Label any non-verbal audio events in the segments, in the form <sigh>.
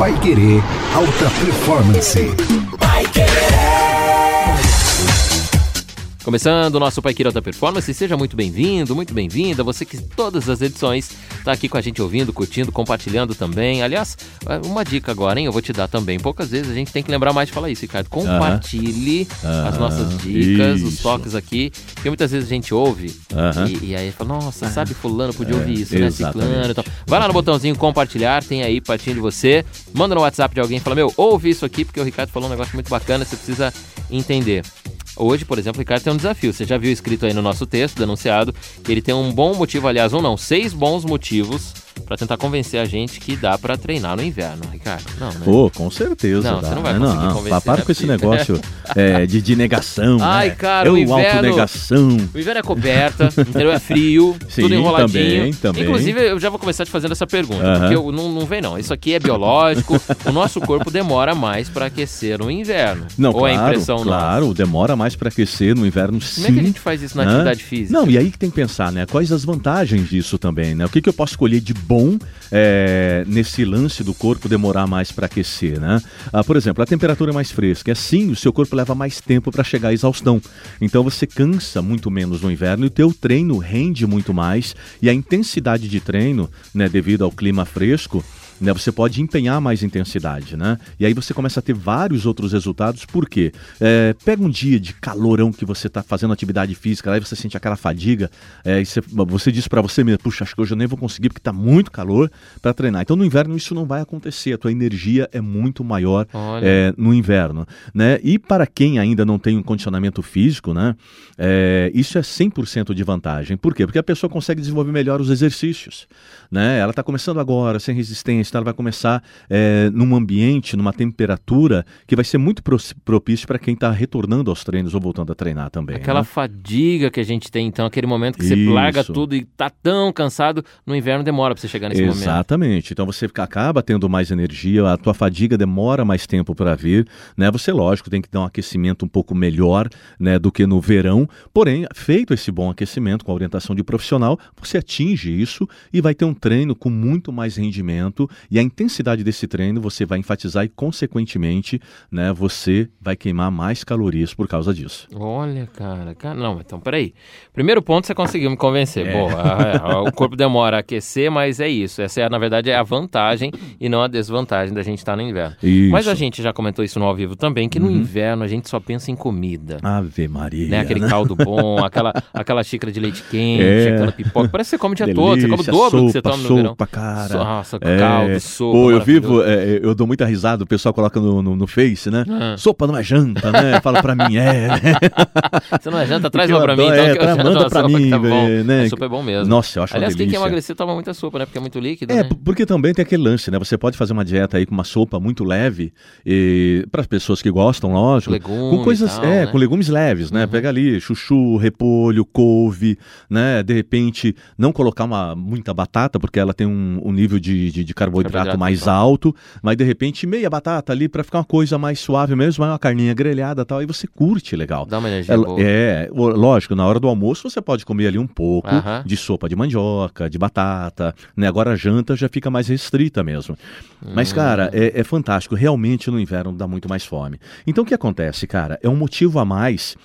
Pai Querer Alta Performance. Começando o nosso Pai Querer Alta Performance, seja muito bem-vindo, muito bem-vinda. Você que todas as edições está aqui com a gente ouvindo, curtindo, compartilhando também. Aliás, uma dica agora, hein? Eu vou te dar também. Poucas vezes a gente tem que lembrar mais de falar isso, Ricardo. Compartilhe uh -huh. as nossas dicas, os toques aqui. Porque muitas vezes a gente ouve uh -huh. e, e, aí fala, nossa, sabe, fulano podia ouvir é, isso, né? Ciclano e tal. Vai lá no botãozinho compartilhar, tem aí partindo de você. Manda no WhatsApp de alguém e fala, meu, ouve isso aqui, porque o Ricardo falou um negócio muito bacana, você precisa entender. Hoje, por exemplo, o Ricardo tem um desafio. Você já viu escrito aí no nosso texto, denunciado, que ele tem um bom motivo, aliás, um não, seis bons motivos para tentar convencer a gente que dá para treinar no inverno, Ricardo. Não, né? Pô, com certeza. Não, dá. você não vai conseguir não, convencer. Para com esse negócio é, de, de negação. <laughs> Ai, né? cara, é o inverno. Autonegação. O inverno é coberta, <laughs> entendeu? É frio, Sim, tudo enroladinho. Também, também. Inclusive, eu já vou começar te fazendo essa pergunta, uh -huh. porque eu, não, não vem não. Isso aqui é biológico. <laughs> o nosso corpo demora mais para aquecer no inverno. Não, Ou claro, é impressão claro, nossa? demora mais para aquecer no inverno, sim. Como é que a gente faz isso na Hã? atividade física? Não, e aí que tem que pensar, né? Quais as vantagens disso também, né? O que, que eu posso escolher de bom é, nesse lance do corpo demorar mais para aquecer, né? Ah, por exemplo, a temperatura é mais fresca. Assim, o seu corpo leva mais tempo para chegar à exaustão. Então você cansa muito menos no inverno e o teu treino rende muito mais e a intensidade de treino, né, devido ao clima fresco, né, você pode empenhar mais intensidade, né? E aí você começa a ter vários outros resultados, por quê? É, pega um dia de calorão que você está fazendo atividade física, aí você sente aquela fadiga, é, e você, você diz para você mesmo, puxa, acho que hoje eu nem vou conseguir porque está muito calor para treinar. Então no inverno isso não vai acontecer, a tua energia é muito maior é, no inverno, né? E para quem ainda não tem um condicionamento físico, né? É, isso é 100% de vantagem. Por quê? Porque a pessoa consegue desenvolver melhor os exercícios, né? Ela está começando agora, sem resistência, ela vai começar é, num ambiente, numa temperatura que vai ser muito propício para quem está retornando aos treinos ou voltando a treinar também. Aquela né? fadiga que a gente tem, então, aquele momento que você Isso. larga tudo e tá tão cansado, no inverno demora para você chegar nesse momento. Exatamente. Então você acaba tendo mais energia, a tua fadiga demora mais tempo para vir, né? Você, lógico, tem que dar um aquecimento um pouco melhor, né, do que no verão. Porém, feito esse bom aquecimento com a orientação de profissional, você atinge isso e vai ter um treino com muito mais rendimento e a intensidade desse treino você vai enfatizar e, consequentemente, né, você vai queimar mais calorias por causa disso. Olha, cara, cara, não, então peraí. Primeiro ponto você conseguiu me convencer. É. Boa, a, a, o <laughs> corpo demora a aquecer, mas é isso. Essa é, na verdade, é a vantagem e não a desvantagem da gente estar no inverno. Isso. Mas a gente já comentou isso no ao vivo também, que no Uhum. inverno a gente só pensa em comida. Ave Maria. Né? Aquele né? caldo bom, aquela, aquela xícara de leite quente, É. aquela pipoca. Parece que você come o dia Delícia, todo, você come o dobro que você sopa, toma no verão. sopa, cara. So- Nossa, É. caldo, sopa. Pô, eu vivo, é, eu dou muita risada, o pessoal coloca no, no, no Face, né? Ah. Sopa não é janta, né? <laughs> Fala pra mim, é, né? Você não é janta? Traz uma pra mim, então, é, que eu manda pra mim, tá bom. né? A sopa é bom mesmo. Nossa, eu acho Aliás, quem quer emagrecer toma muita sopa, né? Porque é muito líquido, É, né? porque também tem aquele lance, né? Você pode fazer uma dieta aí com uma sopa muito leve, para as pessoas que gostam, lógico. Legume com coisas, e tal, é, né? com legumes leves, né? Uhum. Pega ali chuchu, repolho, couve, né? De repente, não colocar uma, muita batata, porque ela tem um, um nível de, de, de carboidrato, Carboidrato mais alto. alto, mas de repente meia batata ali para ficar uma coisa mais suave mesmo, uma carninha grelhada e tal, e você curte legal. Dá uma energia Ela- boa. é, lógico, na hora do almoço você pode comer ali um pouco Aham. de sopa de mandioca, de batata, né? Agora a janta já fica mais restrita mesmo. Mas, cara, é, é fantástico. Realmente no inverno dá muito mais fome. Então o que acontece, cara? É um motivo a mais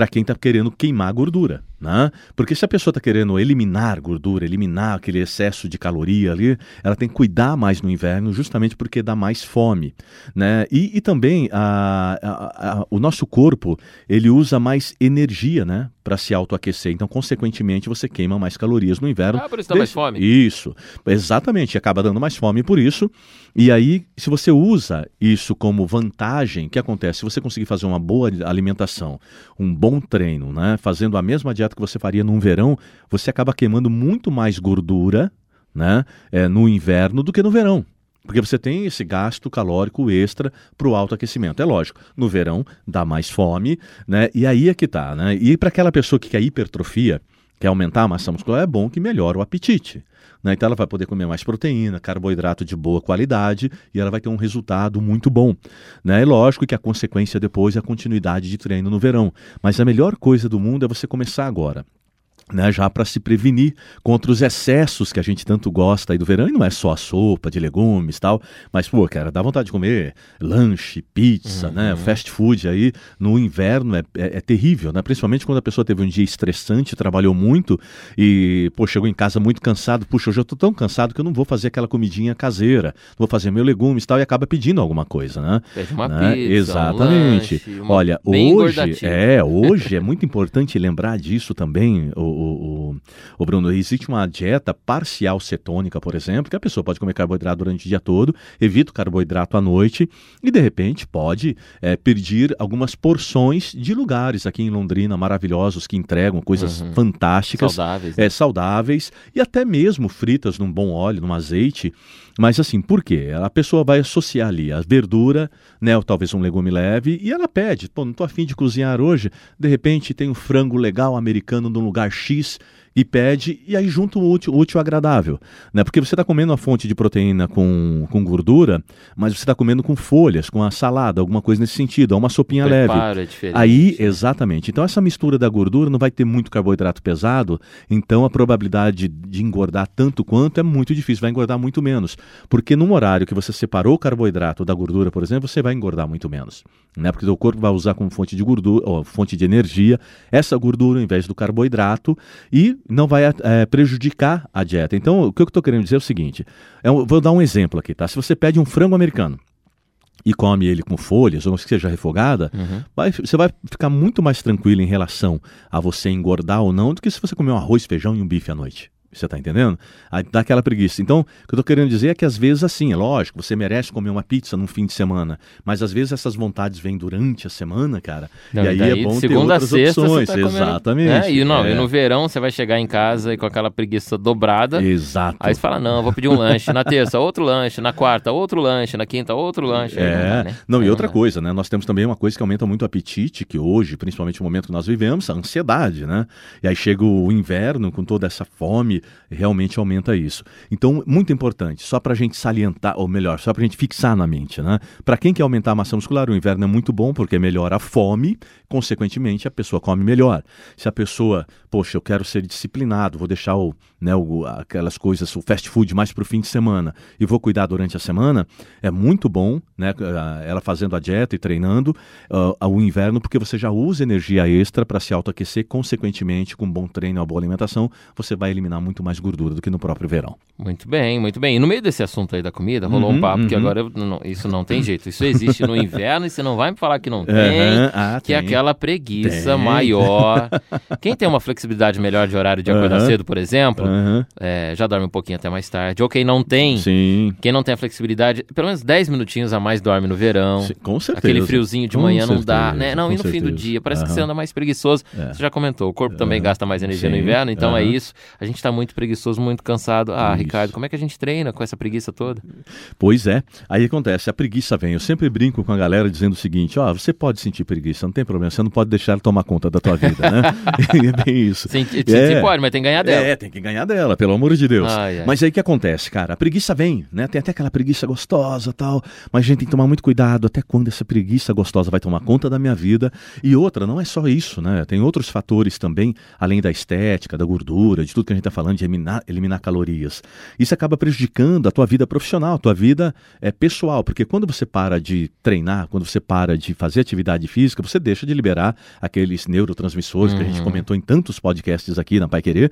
para quem tá querendo queimar gordura, né? Porque se a pessoa tá querendo eliminar gordura, eliminar aquele excesso de caloria ali, ela tem que cuidar mais no inverno, justamente porque dá mais fome, né? E, e também a, a- a- o nosso corpo ele usa mais energia, né? Para se autoaquecer. Então, consequentemente, você queima mais calorias no inverno. Ah, por isso dá mais fome. Isso, exatamente, acaba dando mais fome por isso. E aí, se você usa isso como vantagem, o que acontece? Se você conseguir fazer uma boa alimentação, um bom treino, né, fazendo a mesma dieta que você faria num verão, você acaba queimando muito mais gordura, né, é, no inverno do que no verão. Porque você tem esse gasto calórico extra para o alto aquecimento. É lógico, no verão dá mais fome, né? E aí é que tá, né? E para aquela pessoa que quer hipertrofia, quer aumentar a massa muscular, é bom que melhora o apetite. Né? Então ela vai poder comer mais proteína, carboidrato de boa qualidade e ela vai ter um resultado muito bom. Né? É lógico que a consequência depois é a continuidade de treino no verão. Mas a melhor coisa do mundo é você começar agora. Né, já para se prevenir contra os excessos que a gente tanto gosta aí do verão, e não é só a sopa de legumes e tal, mas, pô, cara, dá vontade de comer lanche, pizza, uhum. né, fast food aí no inverno é, é, é, terrível, né, principalmente quando a pessoa teve um dia estressante, trabalhou muito e, pô, chegou em casa muito cansado, puxa, hoje eu tô tão cansado que eu não vou fazer aquela comidinha caseira, vou fazer meu legumes e tal, e acaba pedindo alguma coisa, né? Pede uma né? pizza, Exatamente. Um lanche, Olha, hoje, é, hoje é muito importante lembrar disso também, o, o, o, Bruno, existe uma dieta parcial cetônica, por exemplo, que a pessoa pode comer carboidrato durante o dia todo, evita o carboidrato à noite e, de repente, pode é, pedir algumas porções de lugares aqui em Londrina maravilhosos que entregam coisas uhum. fantásticas. Saudáveis. Né? É, saudáveis e até mesmo fritas num bom óleo, num azeite. Mas assim, por quê? A pessoa vai associar ali a verdura, né, ou talvez um legume leve, e ela pede, pô, não tô afim de cozinhar hoje, de repente tem um frango legal americano num lugar X, e pede, e aí junta o útil, útil agradável. Né? Porque você está comendo uma fonte de proteína com, com gordura, mas você está comendo com folhas, com a salada, alguma coisa nesse sentido, uma sopinha leve. É diferente. Aí, exatamente. Então, essa mistura da gordura não vai ter muito carboidrato pesado, então a probabilidade de engordar tanto quanto é muito difícil, vai engordar muito menos. Porque num horário que você separou o carboidrato da gordura, por exemplo, você vai engordar muito menos. Né? Porque o corpo vai usar como fonte de gordura, ou fonte de energia, essa gordura ao invés do carboidrato, e não vai é, prejudicar a dieta. Então, o que eu estou querendo dizer é o seguinte: é um, vou dar um exemplo aqui, tá? Se você pede um frango americano e come ele com folhas, ou que seja refogada, uhum. vai, você vai ficar muito mais tranquilo em relação a você engordar ou não do que se você comer um arroz, feijão e um bife à noite. Você está entendendo? Aí dá aquela preguiça. Então, o que eu estou querendo dizer é que às vezes, assim, é lógico, você merece comer uma pizza num fim de semana, mas às vezes essas vontades vêm durante a semana, cara. Não, e aí é bom ter outras sexta, opções. Tá Exatamente. É, e, não, é. e no verão você vai chegar em casa e com aquela preguiça dobrada. Exato. Aí você fala: não, vou pedir um lanche. Na terça, outro lanche. Na quarta, outro lanche. Na quinta, outro lanche. É. Não, dá, né? não, e outra coisa, né? Nós temos também uma coisa que aumenta muito o apetite, que hoje, principalmente no momento que nós vivemos, a ansiedade, né? E aí chega o inverno com toda essa fome, realmente aumenta isso. Então, muito importante, só para a gente salientar, ou melhor, só para a gente fixar na mente, né? Para quem quer aumentar a massa muscular, o inverno é muito bom porque melhora a fome, consequentemente a pessoa come melhor. Se a pessoa, poxa, eu quero ser disciplinado, vou deixar o, né, o, aquelas coisas, o fast food mais para o fim de semana e vou cuidar durante a semana, é muito bom, né? Ela fazendo a dieta e treinando uh, o inverno, porque você já usa energia extra para se autoaquecer, consequentemente, com um bom treino e uma boa alimentação, você vai eliminar muito mais gordura do que no próprio verão. Muito bem, muito bem. E no meio desse assunto aí da comida, rolou uhum, um papo uhum. que agora eu, não, isso não tem jeito. Isso existe no <laughs> inverno e você não vai me falar que não tem, uhum. ah, que é tem. é aquela preguiça tem. maior. <laughs> Quem tem uma flexibilidade melhor de horário de acordar cedo, por exemplo, é, já dorme um pouquinho até mais tarde. Ou quem não tem, Sim. quem não tem a flexibilidade, pelo menos 10 minutinhos a mais dorme no verão. Sim, com certeza. Aquele friozinho de manhã não dá, né? Não, e no certeza. fim do dia, parece que você anda mais preguiçoso. É. Você já comentou, o corpo também gasta mais energia Sim. no inverno, então é isso. A gente está muito preguiçoso, muito cansado. Ah, Ricardo, como é que a gente treina com essa preguiça toda? Pois é. Aí acontece, a preguiça vem. Eu sempre brinco com a galera dizendo o seguinte: ó, oh, você pode sentir preguiça, não tem problema, você não pode deixar ela tomar conta da tua vida, né? <laughs> é bem isso. Sim, é, pode, mas tem que ganhar dela. É, tem que ganhar dela, pelo amor de Deus. Ai, ai. Mas aí o que acontece, cara? A preguiça vem, né? Tem até aquela preguiça gostosa tal, mas a gente tem que tomar muito cuidado até quando essa preguiça gostosa vai tomar conta da minha vida. E outra, não é só isso, né? Tem outros fatores também, além da estética, da gordura, de tudo que a gente está falando, de eliminar, eliminar calorias. Isso acaba prejudicando a tua vida profissional, a tua vida é, pessoal, porque quando você para de treinar, quando você para de fazer atividade física, você deixa de liberar aqueles neurotransmissores uhum. que a gente uhum. comentou em tantos podcasts aqui na Pai Querer.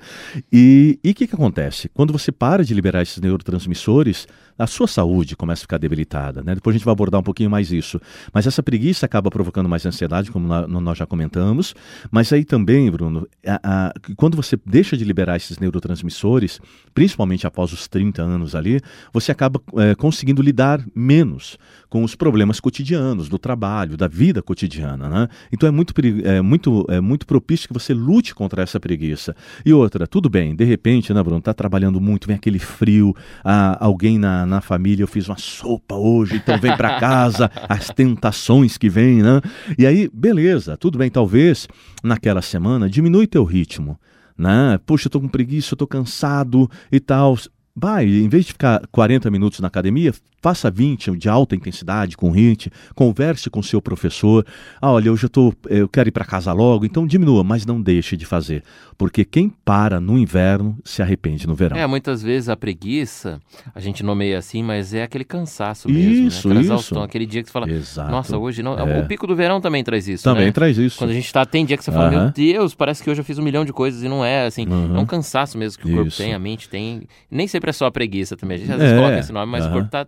E o que, que acontece? Quando você para de liberar esses neurotransmissores, a sua saúde começa a ficar debilitada. Né? Depois a gente vai abordar um pouquinho mais isso. Mas essa preguiça acaba provocando mais ansiedade, como nós já comentamos. Mas aí também, Bruno, a, a, quando você deixa de liberar esses neurotransmissores, principalmente após os 30 anos ali, você acaba é, conseguindo lidar menos com os problemas cotidianos, do trabalho, da vida cotidiana. Né? Então é muito, é, muito, é muito propício que você lute contra essa preguiça. E outra, tudo bem, de repente, né, Bruno, está trabalhando muito, vem aquele frio, ah, alguém na na família, eu fiz uma sopa hoje, então vem para casa, <laughs> as tentações que vêm, né? E aí, beleza, tudo bem, talvez naquela semana diminui teu ritmo, né? Puxa, eu tô com preguiça, eu tô cansado e tal vai, em vez de ficar 40 minutos na academia, faça 20 de alta intensidade com HIIT, converse com seu professor. Ah, olha, hoje eu, tô, eu quero ir para casa logo, então diminua, mas não deixe de fazer. Porque quem para no inverno se arrepende no verão. É, muitas vezes a preguiça, a gente nomeia assim, mas é aquele cansaço mesmo. Isso, né? Aquela isso. exaustão, aquele dia que você fala, Exato. nossa, hoje não. É. O pico do verão também traz isso. Também né? traz isso. Quando a gente tá, tem dia que você fala, Aham. meu Deus, parece que hoje eu fiz um milhão de coisas e não é, assim. Uhum. É um cansaço mesmo que o corpo Isso. tem, a mente tem. Nem sempre é só a preguiça também. A gente às vezes É, coloca esse nome, mas o aham. corpo tá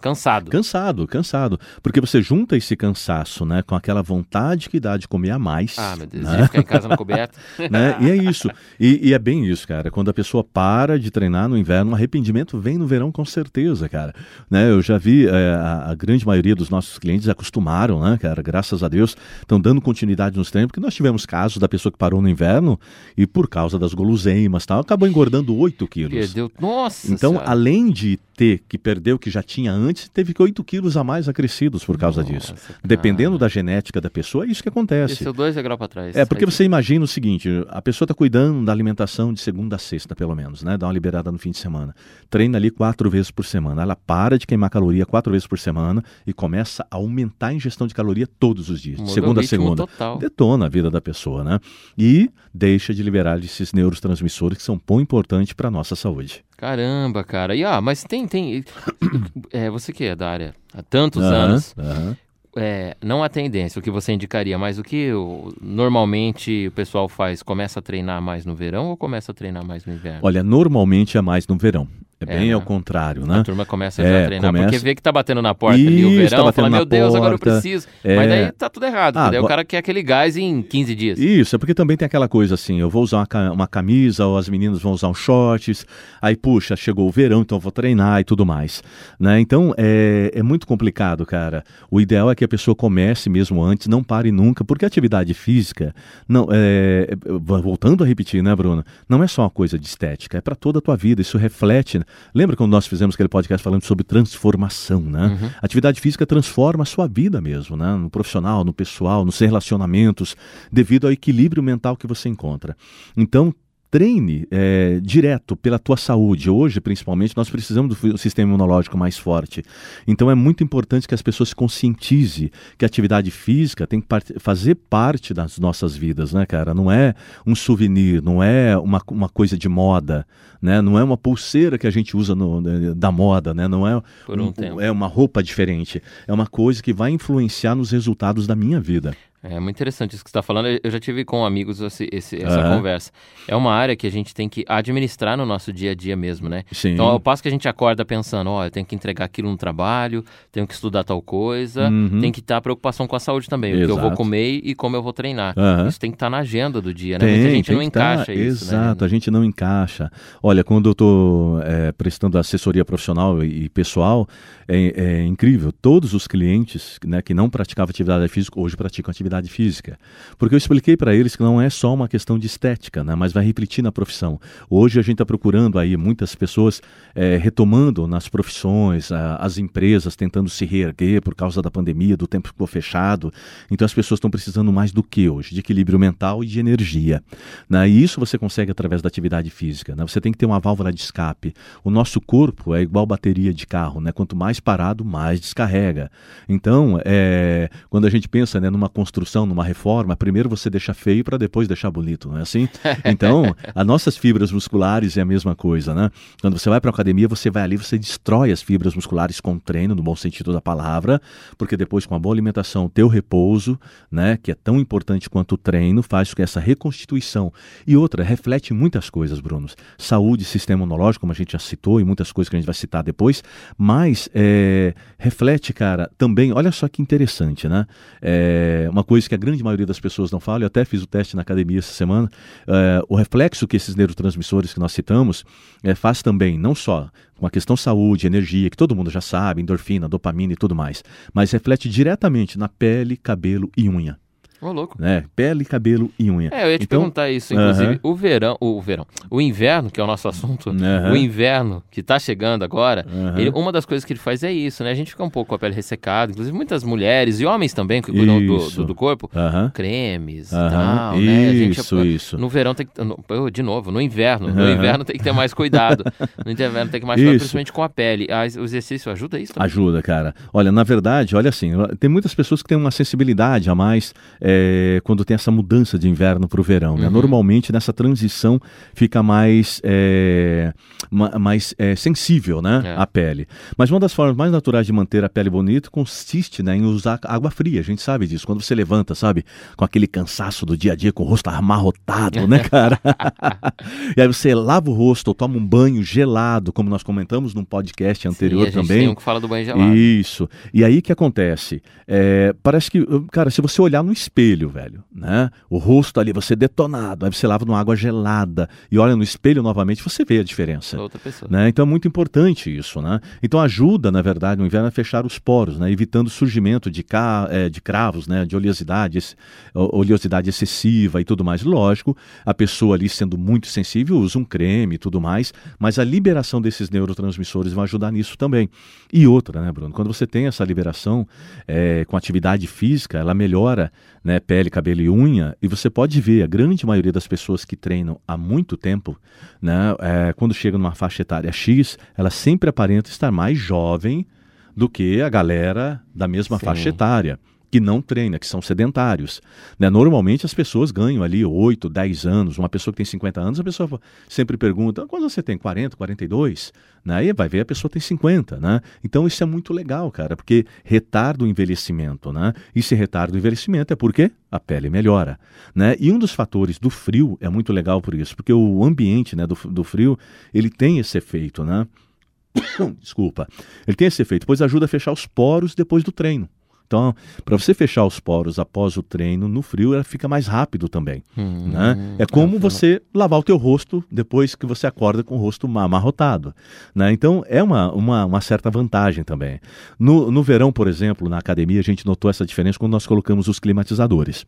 cansado. Cansado, cansado. Porque você junta esse cansaço, né, com aquela vontade que dá de comer a mais. Ah, meu Deus, né? de ficar em casa na coberta. <laughs> né? E é isso. E, e é bem isso, cara. Quando a pessoa para de treinar no inverno, o arrependimento vem no verão com certeza, cara. Né? Eu já vi é, a, a grande maioria dos nossos clientes acostumaram, né, cara? Graças a Deus, estão dando continuidade nos treinos, porque nós tivemos casos da pessoa que parou no inverno e por causa das guloseimas e tal, acabou engordando 8 quilos. Perdeu. Nossa! Então, Senhora. além de ter que perder o que já tinha antes, teve que 8 quilos a mais acrescidos por causa disso. Nossa, cara. Dependendo da genética da pessoa, é isso que acontece. Desceu dois degraus pra trás. É, porque Aí- você imagina o seguinte, a pessoa está cuidando da alimentação de segunda a sexta, pelo menos, né? Dá uma liberada no fim de semana. Treina ali quatro vezes por semana. Ela para de queimar caloria quatro vezes por semana e começa a aumentar a ingestão de caloria todos os dias, de segunda a segunda. total. Detona a vida da pessoa, né? E deixa de liberar esses neurotransmissores que são tão importantes para a nossa saúde. Caramba, cara. E ah, mas tem, tem. <coughs> É, você que é da área há tantos Aham, anos, aham. é, não a tendência, o que você indicaria, mas o que o- normalmente o pessoal faz? Começa a treinar mais no verão ou começa a treinar mais no inverno? Olha, normalmente é mais no verão. É É, bem né? ao contrário, A né? turma começa É, a treinar, porque começa- vê que tá batendo na porta ali o Isso, tá verão, batendo fala, meu Deus, agora eu preciso. É. Mas daí tá tudo errado, Ah, porque o cara quer aquele gás em 15 dias. Isso, é porque também tem aquela coisa assim, eu vou usar uma, ca- uma camisa, ou as meninas vão usar um shorts, aí puxa, chegou o verão, então eu vou treinar e tudo mais. Né? Então é, é muito complicado, cara. O ideal é que a pessoa comece mesmo antes, não pare nunca, porque a atividade física, não, é, é, voltando a repetir, né, Bruno? Não é só uma coisa de estética, é para toda a tua vida, isso reflete. Lembra quando nós fizemos aquele podcast falando sobre transformação, né? Uhum. Atividade física transforma a sua vida mesmo, né? No profissional, no pessoal, nos relacionamentos, devido ao equilíbrio mental que você encontra. Então, treine é, direto pela tua saúde. Hoje, principalmente, nós precisamos do sistema imunológico mais forte. Então, é muito importante que as pessoas se conscientizem que a atividade física tem que part- fazer parte das nossas vidas, né, cara? Não é um souvenir, não é uma, uma coisa de moda, né? Não é uma pulseira que a gente usa no- da moda, né? Não é Por um tempo. é uma roupa diferente. É uma coisa que vai influenciar nos resultados da minha vida. É muito interessante isso que você está falando. Eu já tive com amigos esse- esse- essa Aham. conversa. É uma área que a gente tem que administrar no nosso dia a dia mesmo, né? Sim. Então, ao passo que a gente acorda pensando, ó, eu tenho que entregar aquilo no trabalho, tenho que estudar tal coisa, Uhum. tem que estar preocupação com a saúde também, o que eu vou Exato. comer e como eu vou treinar. Aham. Isso tem que estar na agenda do dia, né? Muita gente tem não que tá- encaixa isso, Exato, né? a gente não encaixa. Olha, quando eu estou prestando assessoria profissional e, e pessoal, é, é incrível. Todos os clientes né, que não praticavam atividade física, hoje praticam atividade física. Porque eu expliquei para eles que não é só uma questão de estética, né, mas vai refletir na profissão. Hoje a gente está procurando aí muitas pessoas é, retomando nas profissões, a- as empresas tentando se reerguer por causa da pandemia, do tempo que ficou fechado. Então as pessoas estão precisando mais do que hoje? De equilíbrio mental e de energia. Né? E isso você consegue através da atividade física. Né? Você tem que ter uma válvula de escape. O nosso corpo é igual bateria de carro. Né? Quanto mais parado, mais descarrega. Então, é, quando a gente pensa né, numa construção, numa reforma, primeiro você deixa feio para depois deixar bonito, não é assim? Então, <laughs> as nossas fibras musculares é a mesma coisa, né? Quando você vai para a academia, você vai ali, você destrói as fibras musculares com treino, no bom sentido da palavra, porque depois com a boa alimentação, teu repouso, né, que é tão importante quanto o treino, faz com que essa reconstituição. E outra, reflete muitas coisas, Bruno. Saúde, sistema imunológico, como a gente já citou, e muitas coisas que a gente vai citar depois, mas é, reflete, cara, também, olha só que interessante, né? É, uma coisa que a grande maioria das pessoas não fala, eu até fiz o teste na academia essa semana, é, o reflexo que esses neurotransmissores que nós citamos é, faz também, não só com a questão saúde, energia, que todo mundo já sabe, endorfina, dopamina e tudo mais, mas reflete diretamente na pele, cabelo e unha. Ô, louco. Né? Pele, cabelo e unha. É, eu ia te Então, perguntar isso, inclusive. aham. O verão, o verão, o inverno, que é o nosso assunto, Aham. o inverno que tá chegando agora, Aham. ele- uma das coisas que ele faz é isso, né? A gente fica um pouco com a pele ressecada, inclusive muitas mulheres e homens também que cuidam do, Isso. do, do corpo, cremes e tal, né? A gente- Isso, isso. No verão tem que. no- oh, de novo, no inverno. No inverno tem que ter mais cuidado. <laughs> No inverno tem que mais cuidado, Isso. principalmente com a pele. Ah, o exercício ajuda isso também? Ajuda, cara. Olha, na verdade, olha assim, tem muitas pessoas que têm uma sensibilidade a mais é, quando tem essa mudança de inverno para o verão. Né? Uhum. Normalmente, nessa transição, fica mais, é, ma- mais é, sensível né, É. a pele. Mas uma das formas mais naturais de manter a pele bonita consiste né, em usar água fria. A gente sabe disso. Quando você levanta, sabe, com aquele cansaço do dia a dia, com o rosto amarrotado, né, <laughs> cara? e aí você lava o rosto, ou toma um banho gelado, como nós comentamos num podcast anterior Sim, a gente também. tem um que fala do banho gelado. Isso. E aí que acontece? É, parece que, cara, se você olhar no espelho, velho, né? O rosto ali, você detonado, aí você lava numa água gelada e olha no espelho novamente, você vê a diferença. Outra pessoa. Né? Então é muito importante isso, né? Então ajuda, na verdade, no inverno a fechar os poros, né? Evitando o surgimento de, ca... eh, de cravos, né? De oleosidade, oleosidade excessiva e tudo mais. Lógico, a pessoa ali sendo muito sensível usa um creme e tudo mais, mas a liberação desses neurotransmissores vai ajudar nisso também. E outra, né, Bruno? Quando você tem essa liberação eh, com atividade física, ela melhora né, pele, cabelo e unha, e você pode ver a grande maioria das pessoas que treinam há muito tempo, né, eh, quando chega numa faixa etária X, ela sempre aparenta estar mais jovem do que a galera da mesma Sim. faixa etária. Que não treina, que são sedentários. Né? Normalmente as pessoas ganham ali 8, 10 anos. Uma pessoa que tem 50 anos, a pessoa sempre pergunta: quando você tem 40, 42? Né? Aí vai ver a pessoa tem 50. Né? Então isso é muito legal, cara, porque retarda o envelhecimento. Né? E esse retardo o envelhecimento é porque a pele melhora. Né? E um dos fatores do frio é muito legal por isso, porque o ambiente né, do, do frio ele tem esse efeito. Né? <coughs> Desculpa. Ele tem esse efeito, pois ajuda a fechar os poros depois do treino. Então, para você fechar os poros após o treino, no frio, ela fica mais rápido também. Hum, né? É como ah, você lavar o teu rosto depois que você acorda com o rosto ma- amarrotado. Né? Então, é uma, uma, uma certa vantagem também. No, no verão, por exemplo, na academia, a gente notou essa diferença quando nós colocamos os climatizadores.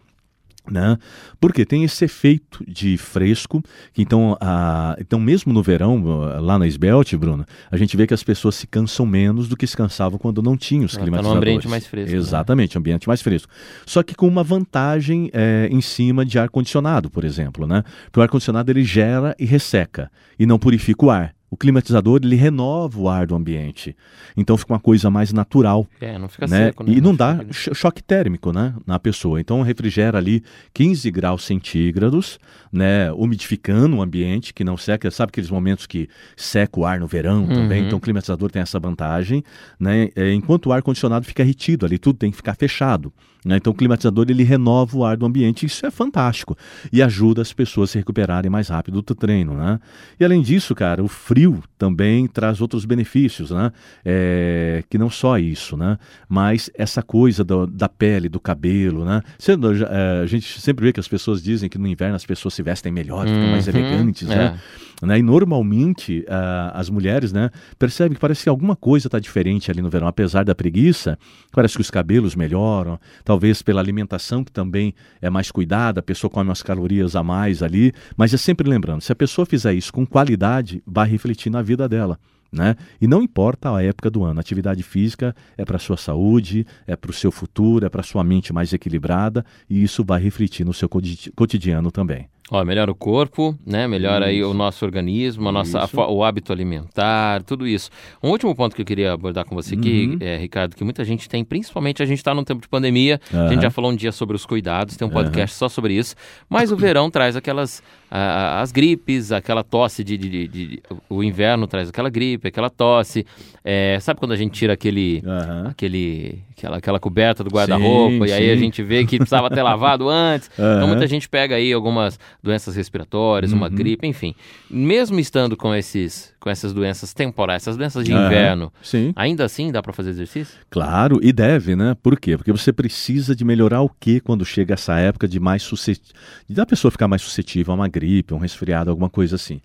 Né? Porque tem esse efeito de fresco, que então, a, então mesmo no verão, ah, lá na Esbelt, Bruno, a gente vê que as pessoas se cansam menos do que se cansavam quando não tinham os tá num climatizadores. ambiente mais fresco, né? Exatamente, ambiente mais fresco. Só que com uma vantagem eh, em cima de ar-condicionado, por exemplo, né? Porque o ar-condicionado ele gera e resseca, e não purifica o ar. O climatizador ele renova o ar do ambiente. Então fica uma coisa mais natural É, não fica né? seco, né? E não fica dá cho- choque térmico, né, na pessoa. Então refrigera ali 15 graus centígrados, né, umidificando o ambiente que não seca. Sabe aqueles momentos que seca o ar no verão também? Uhum. Então o climatizador tem essa vantagem, né? É, enquanto o ar condicionado fica retido ali, tudo tem que ficar fechado. Né? Então o climatizador ele renova o ar do ambiente, isso é fantástico e ajuda as pessoas a se recuperarem mais rápido do treino, né? E além disso, cara, o frio também traz outros benefícios, né? É, que não só isso, né? Mas essa coisa do- da pele, do cabelo, né? Sendo, é, a gente sempre vê que as pessoas dizem que no inverno as pessoas se vestem melhor, ficam mais Uhum, elegantes, né? Né? E normalmente ah, as mulheres, né, percebem que parece que alguma coisa está diferente ali no verão, apesar da preguiça, parece que os cabelos melhoram, talvez pela alimentação que também é mais cuidada, a pessoa come umas calorias a mais ali, mas é sempre lembrando, se a pessoa fizer isso com qualidade, vai refletir na vida dela. Né? E não importa a época do ano, atividade física é para a sua saúde, é para o seu futuro, é para a sua mente mais equilibrada e isso vai refletir no seu coti- cotidiano também. Ó, melhora o corpo, né? Melhora aí o nosso organismo, a nossa, a Isso. o hábito alimentar, tudo isso. Um último ponto que eu queria abordar com você aqui, Uhum. é, Ricardo, que muita gente tem, principalmente a gente está num tempo de pandemia, a Aham. gente já falou um dia sobre os cuidados, tem um podcast só sobre isso, mas o verão traz aquelas, ah, as gripes, aquela tosse de, de- de- de- o inverno traz aquela gripe, aquela tosse, É, sabe quando a gente tira aquele, aquele, aquela, aquela coberta do guarda-roupa e aí a gente vê que precisava ter lavado <laughs> antes. Então muita gente pega aí algumas doenças respiratórias, uma Uhum. gripe, enfim. Mesmo estando com esses com essas doenças temporais, essas doenças de Aham. inverno, Sim. ainda assim dá para fazer exercício? Claro, e deve, né? Por quê? Porque você precisa de melhorar o que quando chega essa época de mais suscetível, da pessoa ficar mais suscetível a uma gripe, um resfriado, alguma coisa assim.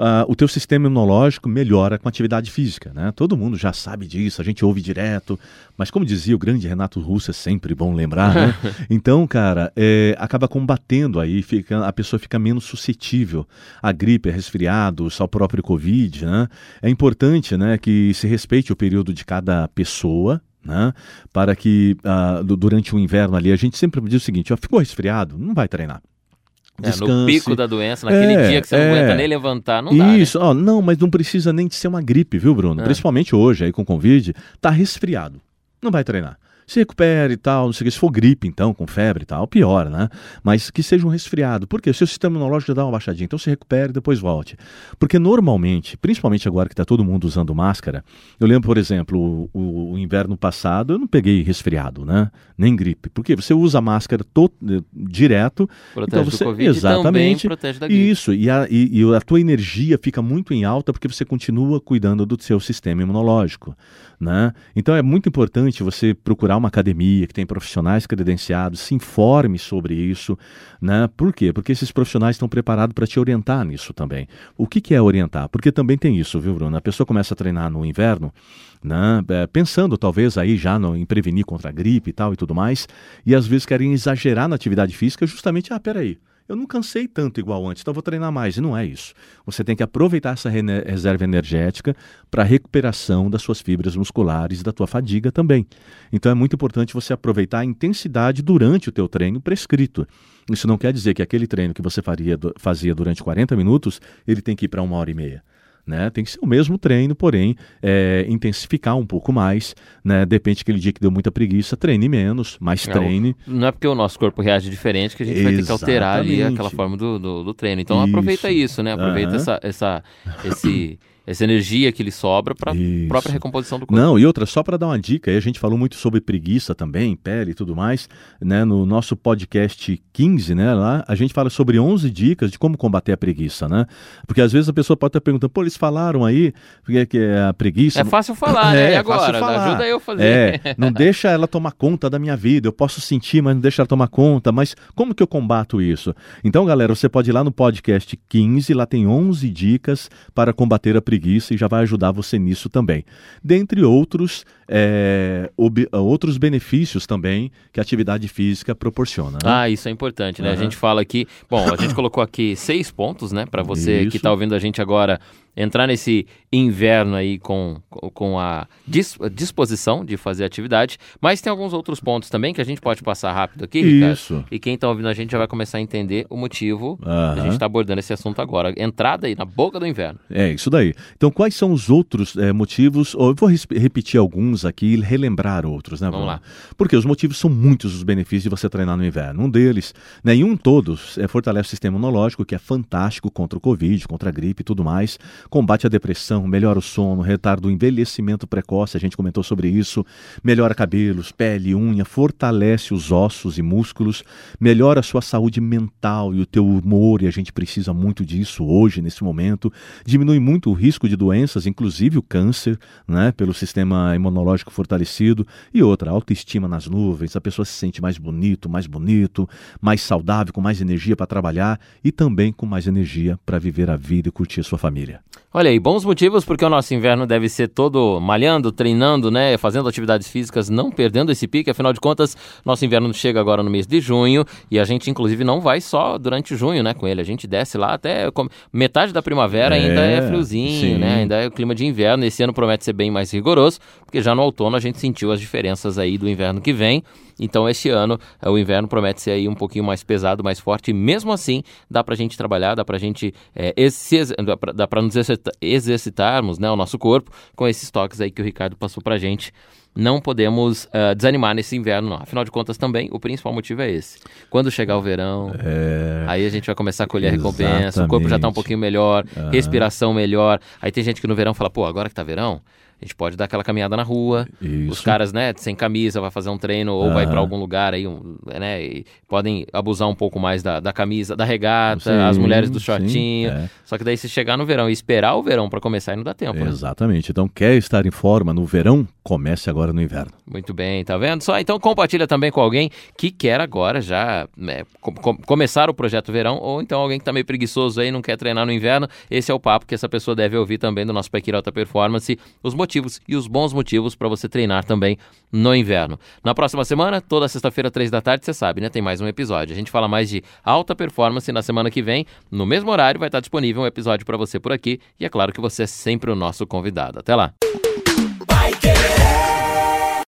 Uh, o teu sistema imunológico melhora com atividade física, né? Todo mundo já sabe disso, a gente ouve direto, mas como dizia o grande Renato Russo, é sempre bom lembrar, né? <laughs> então, cara, é, acaba combatendo aí, fica, a pessoa fica menos suscetível à gripe, a resfriados, ao próprio Covid, né? É importante, né, que se respeite o período de cada pessoa, né? Para que uh, durante o inverno ali, a gente sempre diz o seguinte: ó, ficou resfriado, não vai treinar. É, no pico da doença, naquele é, dia que você não aguenta é. nem levantar, não dá. Isso, né? ó, não, mas não precisa nem de ser uma gripe, viu, Bruno? É. Principalmente hoje, aí com Covid, tá resfriado. Não vai treinar se recupere e tal, não sei o que. Se for gripe, então, com febre e tal, pior, né? Mas que seja um resfriado. Por quê? O seu sistema imunológico já dá uma baixadinha. Então se recupere e depois volte. Porque normalmente, principalmente agora que está todo mundo usando máscara, eu lembro, por exemplo, o, o, inverno passado, eu não peguei resfriado, né? Nem gripe. Porque você usa máscara to, eh, direto. Protege então você, do Covid exatamente, e protege da gripe. Isso, e a, e, e a tua energia fica muito em alta porque você continua cuidando do seu sistema imunológico. Né? Então é muito importante você procurar uma academia que tem profissionais credenciados, se informe sobre isso. Né? Por quê? Porque esses profissionais estão preparados para te orientar nisso também. O que, que é orientar? Porque também tem isso, viu, Bruno? A pessoa começa a treinar no inverno, né? É, pensando talvez aí já no, em prevenir contra a gripe e tal e tudo mais, e às vezes querem exagerar na atividade física justamente, ah, peraí, eu não cansei tanto igual antes, então vou treinar mais. E não é isso. Você tem que aproveitar essa reserva energética para recuperação das suas fibras musculares e da tua fadiga também. Então é muito importante você aproveitar a intensidade durante o teu treino prescrito. Isso não quer dizer que aquele treino que você faria, fazia durante 40 minutos, ele tem que ir para uma hora e meia. Né? Tem que ser o mesmo treino, porém é, intensificar um pouco mais. Né? Depende aquele dia que deu muita preguiça, treine menos, mais é, treine. Não é porque o nosso corpo reage diferente que a gente Exatamente. vai ter que alterar ali aquela forma do, do, do treino. Então isso. aproveita isso, né? Aproveita uhum. essa, essa, esse <laughs> essa energia que lhe sobra para a própria recomposição do corpo. Não, e outra, só para dar uma dica, aí a gente falou muito sobre preguiça também, pele e tudo mais, né? No nosso podcast 15, né, lá, a gente fala sobre 11 dicas de como combater a preguiça, né? Porque às vezes a pessoa pode estar perguntando, pô, eles falaram aí que é a preguiça... É fácil falar, né? <laughs> É, e agora? Ajuda eu a fazer. É, <laughs> não deixa ela tomar conta da minha vida, eu posso sentir, mas não deixa ela tomar conta, mas como que eu combato isso? Então, galera, você pode ir lá no podcast 15, lá tem 11 dicas para combater a preguiça preguiça e já vai ajudar você nisso também. Dentre outros, é, ob, outros benefícios também que a atividade física proporciona. Né? Ah, isso é importante, né? Uhum. A gente fala aqui, bom, a gente colocou aqui seis pontos, né, para você isso. que está ouvindo a gente agora entrar nesse inverno aí com, com a disposição de fazer atividade, mas tem alguns outros pontos também que a gente pode passar rápido aqui, Ricardo, Isso. E quem está ouvindo a gente já vai começar a entender o motivo uhum. a gente está abordando esse assunto agora. Entrada aí na boca do inverno. É, isso daí. Então, quais são os outros é, motivos? Eu vou repetir alguns aqui e relembrar outros, né? Vamos lá. Porque os motivos são muitos os benefícios de você treinar no inverno. Um deles, né, e um todos, é, fortalece o sistema imunológico, que é fantástico contra o Covid, contra a gripe e tudo mais combate a depressão, melhora o sono, retarda o envelhecimento precoce, a gente comentou sobre isso, melhora cabelos, pele, unha, fortalece os ossos e músculos, melhora a sua saúde mental e o teu humor, e a gente precisa muito disso hoje, nesse momento, diminui muito o risco de doenças, inclusive o câncer, né, pelo sistema imunológico fortalecido, e outra, autoestima nas nuvens, a pessoa se sente mais bonito, mais bonito, mais saudável, com mais energia para trabalhar e também com mais energia para viver a vida e curtir a sua família. Olha aí, bons motivos porque o nosso inverno deve ser todo malhando, treinando, né, fazendo atividades físicas, não perdendo esse pique. Afinal de contas, nosso inverno chega agora no mês de junho e a gente, inclusive, não vai só durante junho, né, com ele. A gente desce lá até metade da primavera, é, ainda é friozinho, sim. né, ainda é o clima de inverno. Esse ano promete ser bem mais rigoroso, porque já no outono a gente sentiu as diferenças aí do inverno que vem. Então, este ano, o inverno promete ser aí um pouquinho mais pesado, mais forte, e mesmo assim, dá pra gente trabalhar, dá pra gente, é, dá pra nos exercitarmos, né, o nosso corpo com esses toques aí que o Ricardo passou pra gente não podemos uh, desanimar nesse inverno, não. Afinal de contas, também, o principal motivo é esse. Quando chegar o verão, é... aí a gente vai começar a colher a recompensa, o corpo já está um pouquinho melhor, uhum. respiração melhor. Aí tem gente que no verão fala, pô, agora que tá verão, a gente pode dar aquela caminhada na rua. Isso. Os caras, né, sem camisa, vai fazer um treino ou vai Aham. para algum lugar aí, um, né, e podem abusar um pouco mais da, da camisa, da regata, Sim, as mulheres do sim, shortinho. é. Só que daí se chegar no verão e esperar o verão para começar, aí não dá tempo, né? Exatamente. Então, quer estar em forma no verão? Comece agora no inverno. Muito bem, tá vendo? Só então compartilha também com alguém que quer agora já né, com- com- começar o projeto verão ou então alguém que tá meio preguiçoso aí não quer treinar no inverno. Esse é o papo que essa pessoa deve ouvir também do nosso Pequira Alta Performance, os motivos e os bons motivos para você treinar também no inverno. Na próxima semana, toda sexta-feira, três da tarde, você sabe, né? Tem mais um episódio. A gente fala mais de alta performance na semana que vem. No mesmo horário vai estar disponível um episódio para você por aqui e é claro que você é sempre o nosso convidado. Até lá.